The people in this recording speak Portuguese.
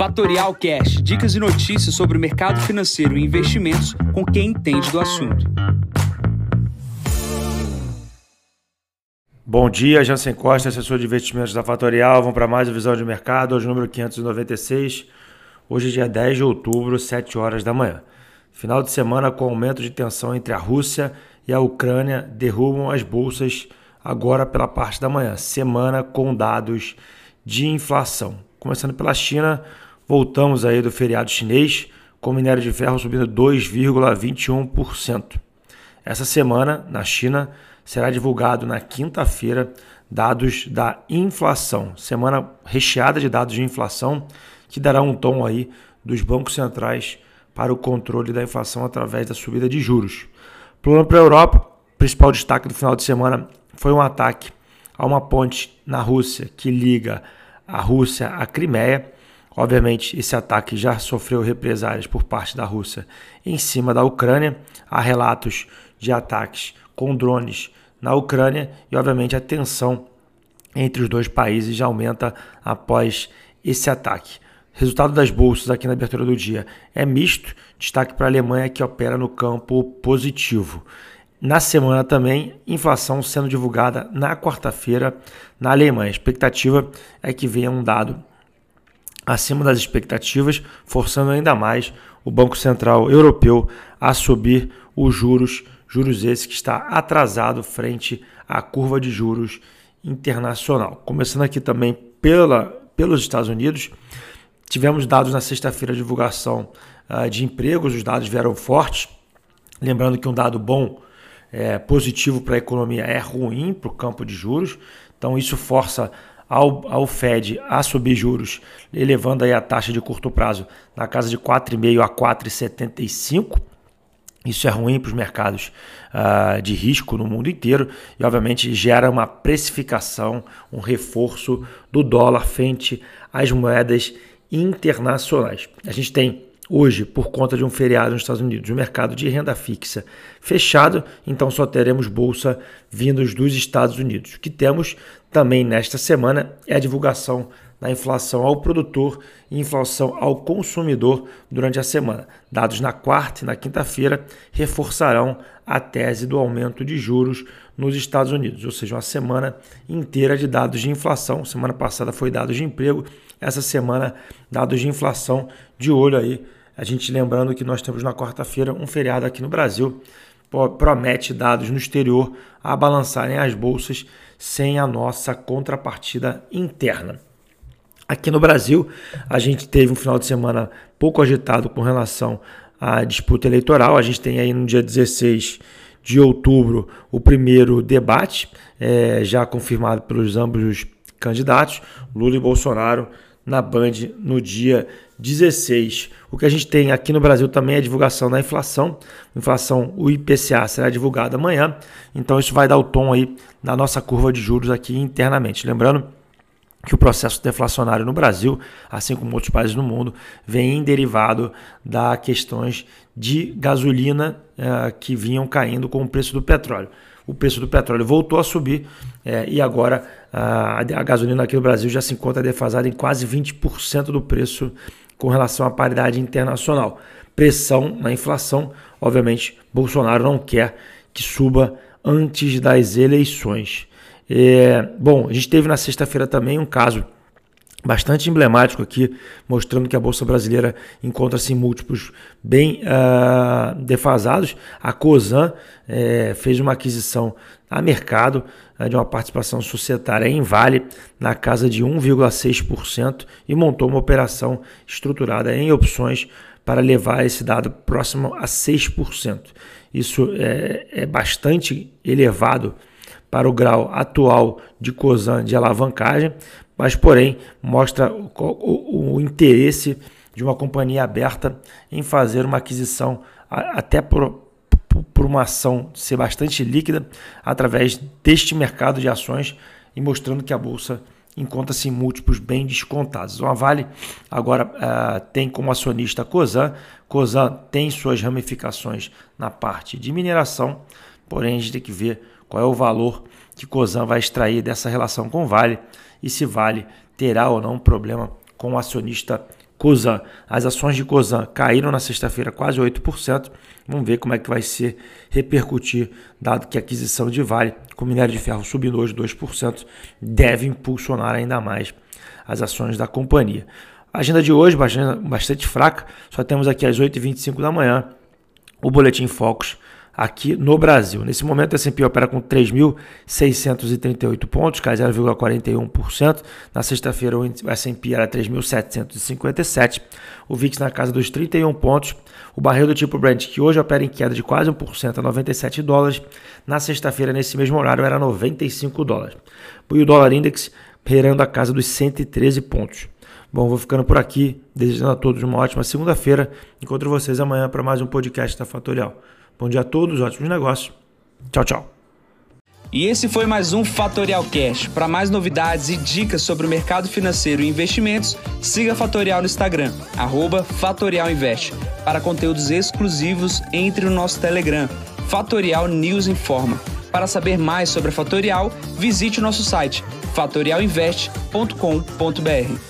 Fatorial Cash, dicas e notícias sobre o mercado financeiro e investimentos com quem entende do assunto. Bom dia, Jansen Costa, assessor de investimentos da Fatorial. Vamos para mais uma visão de mercado, hoje número 596. Hoje dia 10 de outubro, 7 horas da manhã. Final de semana com aumento de tensão entre a Rússia e a Ucrânia derrubam as bolsas agora pela parte da manhã. Semana com dados de inflação. Começando pela China, voltamos aí do feriado chinês, com minério de ferro subindo 2,21%. Essa semana, na China, será divulgado na quinta-feira dados da inflação. Semana recheada de dados de inflação que dará um tom aí dos bancos centrais para o controle da inflação através da subida de juros. Plano para a Europa, principal destaque do final de semana foi um ataque a uma ponte na Rússia que liga a Rússia à Crimeia. Obviamente, esse ataque já sofreu represálias por parte da Rússia em cima da Ucrânia. Há relatos de ataques com drones na Ucrânia e, obviamente, a tensão entre os dois países já aumenta após esse ataque. Resultado das bolsas aqui na abertura do dia é misto, destaque para a Alemanha que opera no campo positivo. Na semana também, inflação sendo divulgada na quarta-feira na Alemanha. A expectativa é que venha um dado acima das expectativas, forçando ainda mais o Banco Central Europeu a subir os juros, juros esse que está atrasado frente à curva de juros internacional. Começando aqui também pela, pelos Estados Unidos, tivemos dados na sexta-feira de divulgação uh, de empregos, os dados vieram fortes. Lembrando que um dado bom é, positivo para a economia é ruim para o campo de juros. Então isso força ao, ao Fed a subir juros, elevando aí a taxa de curto prazo na casa de 4,5 a 4,75. Isso é ruim para os mercados uh, de risco no mundo inteiro e, obviamente, gera uma precificação, um reforço do dólar frente às moedas internacionais. A gente tem Hoje, por conta de um feriado nos Estados Unidos, o mercado de renda fixa fechado, então só teremos bolsa vindos dos Estados Unidos. O que temos também nesta semana é a divulgação da inflação ao produtor e inflação ao consumidor durante a semana. Dados na quarta e na quinta-feira reforçarão a tese do aumento de juros nos Estados Unidos, ou seja, uma semana inteira de dados de inflação. Semana passada foi dados de emprego, essa semana dados de inflação. De olho aí a gente lembrando que nós temos na quarta-feira um feriado aqui no Brasil, promete dados no exterior a balançarem as bolsas sem a nossa contrapartida interna. Aqui no Brasil, a gente teve um final de semana pouco agitado com relação à disputa eleitoral. A gente tem aí no dia 16 de outubro o primeiro debate, é, já confirmado pelos ambos os candidatos, Lula e Bolsonaro, na Band no dia 16. O que a gente tem aqui no Brasil também é a divulgação da inflação. Inflação, o IPCA será divulgado amanhã, então isso vai dar o tom aí na nossa curva de juros aqui internamente. Lembrando que o processo deflacionário no Brasil, assim como outros países no mundo, vem derivado da questões de gasolina eh, que vinham caindo com o preço do petróleo. O preço do petróleo voltou a subir eh, e agora a, a gasolina aqui no Brasil já se encontra defasada em quase 20% do preço com relação à paridade internacional. Pressão na inflação, obviamente, Bolsonaro não quer que suba antes das eleições. É, bom, a gente teve na sexta-feira também um caso bastante emblemático aqui, mostrando que a Bolsa Brasileira encontra-se em múltiplos bem uh, defasados. A COSAN é, fez uma aquisição a mercado uh, de uma participação societária em Vale na casa de 1,6% e montou uma operação estruturada em opções para levar esse dado próximo a 6%. Isso é, é bastante elevado para o grau atual de COSAN de alavancagem, mas porém mostra o, o, o interesse de uma companhia aberta em fazer uma aquisição até por, por uma ação ser bastante líquida através deste mercado de ações e mostrando que a bolsa encontra-se em múltiplos bem descontados. Então, a Vale agora uh, tem como acionista a Cosan. Cosan tem suas ramificações na parte de mineração, porém a gente tem que ver qual é o valor que Cosan vai extrair dessa relação com Vale e se Vale terá ou não um problema com o acionista Cosan. As ações de Cosan caíram na sexta-feira quase 8%. Vamos ver como é que vai ser repercutir, dado que a aquisição de Vale, com minério de ferro subindo hoje 2%, deve impulsionar ainda mais as ações da companhia. A agenda de hoje bastante, fraca, só temos aqui às 8h25 da manhã o Boletim Focus aqui no Brasil. Nesse momento, o S&P opera com 3.638 pontos, cai 0,41%. Na sexta-feira, o S&P era 3.757. O VIX na casa dos 31 pontos. O barril do tipo Brent, que hoje opera em queda de quase 1% a 97 dólares. Na sexta-feira, nesse mesmo horário, era 95 dólares. E o dólar index beirando a casa dos 113 pontos. Bom, vou ficando por aqui, desejando a todos uma ótima segunda-feira. Encontro vocês amanhã para mais um podcast da Fatorial. Bom dia a todos, ótimos negócios. Tchau, tchau. E esse foi mais um Fatorial Cash. Para mais novidades e dicas sobre o mercado financeiro e investimentos, siga Fatorial no Instagram, @fatorialinvest. Para conteúdos exclusivos, entre no nosso Telegram, Fatorial News Informa. Para saber mais sobre a Fatorial, visite o nosso site fatorialinvest.com.br.